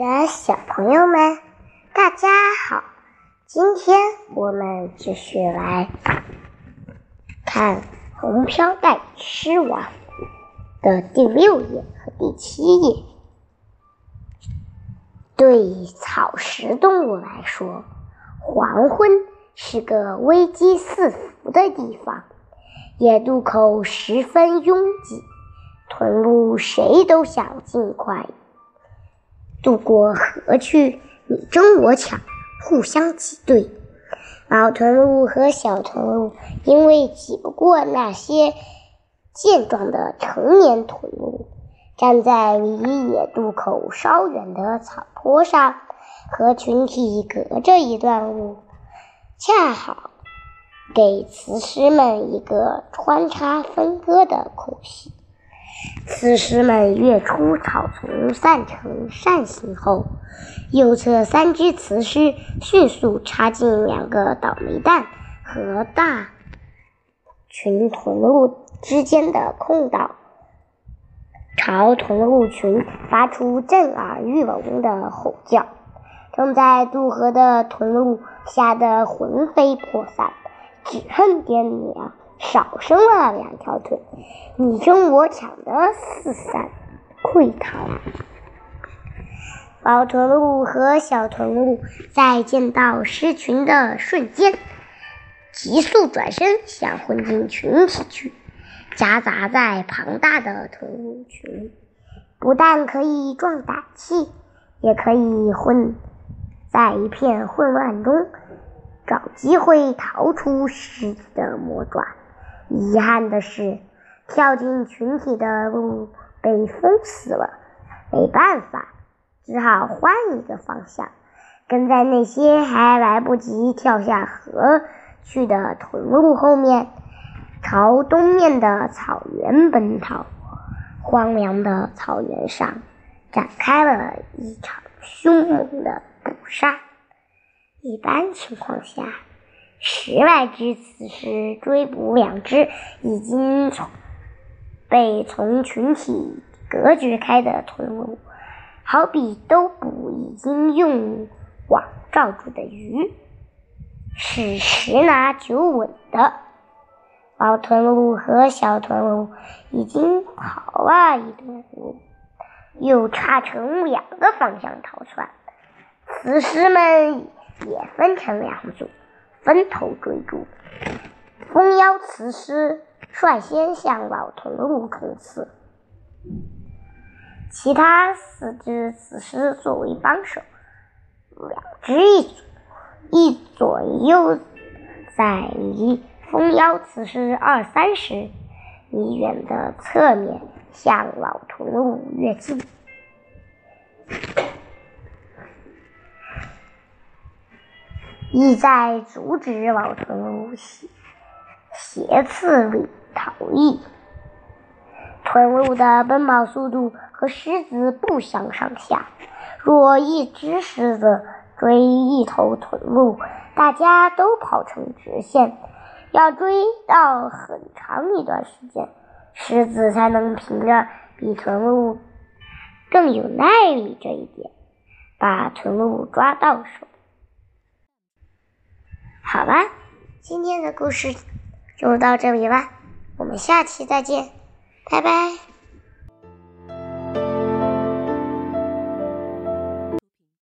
的小朋友们，大家好！今天我们继续来看《红飘带狮王》的第六页和第七页。对草食动物来说，黄昏是个危机四伏的地方，野渡口十分拥挤，屯鹿谁都想尽快。渡过河去，你争我抢，互相挤兑。老豚鹿和小豚鹿因为挤不过那些健壮的成年豚鹿，站在离野渡口稍远的草坡上，和群体隔着一段路，恰好给雌狮们一个穿插分割的空隙。雌狮们跃出草丛，散成扇形后，右侧三只雌狮迅速插进两个倒霉蛋和大群豚鹿之间的空档，朝豚鹿群发出震耳欲聋的吼叫。正在渡河的豚鹿吓得魂飞魄散，只恨爹娘。少生了两条腿，你争我抢的四散溃逃。老豚鹿和小豚鹿在见到狮群的瞬间，急速转身想混进群体去，夹杂在庞大的豚鹿群，不但可以壮胆气，也可以混在一片混乱中，找机会逃出狮子的魔爪。遗憾的是，跳进群体的路被封死了，没办法，只好换一个方向，跟在那些还来不及跳下河去的豚鹿后面，朝东面的草原奔逃。荒凉的草原上展开了一场凶猛的捕杀。一般情况下。十来只雌狮追捕两只已经从被从群体隔绝开的豚鹿，好比都捕已经用网罩住的鱼，是十拿九稳的。老豚鹿和小豚鹿已经跑了一段路，又岔成两个方向逃窜，雌狮们也分成两组。分头追逐，蜂腰雌狮率先向老豚鹿冲刺，其他四只雌狮作为帮手，两只一组，一左一右，在离蜂腰雌狮二三十米远的侧面向老豚鹿跃进。意在阻止老豚鹿挟挟刺逃逸。豚鹿的奔跑速度和狮子不相上下。若一只狮子追一头豚鹿，大家都跑成直线，要追到很长一段时间，狮子才能凭着比豚鹿更有耐力这一点，把豚鹿抓到手。好吧，今天的故事就到这里吧，我们下期再见，拜拜。